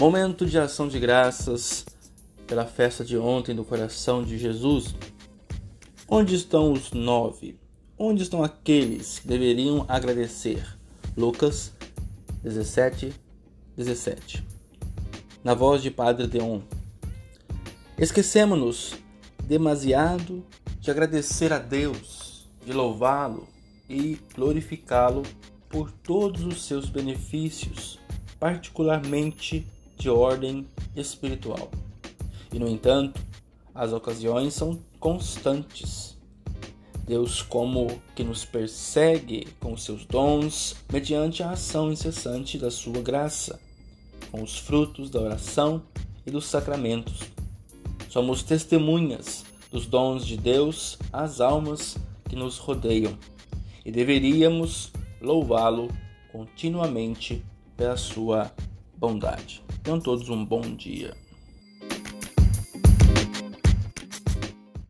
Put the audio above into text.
Momento de ação de graças pela festa de ontem do coração de Jesus. Onde estão os nove? Onde estão aqueles que deveriam agradecer? Lucas 17, 17. Na voz de Padre Deon. Esquecemos-nos demasiado de agradecer a Deus, de louvá-lo e glorificá-lo por todos os seus benefícios, particularmente de ordem espiritual. E, no entanto, as ocasiões são constantes. Deus, como que nos persegue com seus dons, mediante a ação incessante da sua graça, com os frutos da oração e dos sacramentos. Somos testemunhas dos dons de Deus às almas que nos rodeiam e deveríamos louvá-lo continuamente pela sua bondade. Tenham todos um bom dia.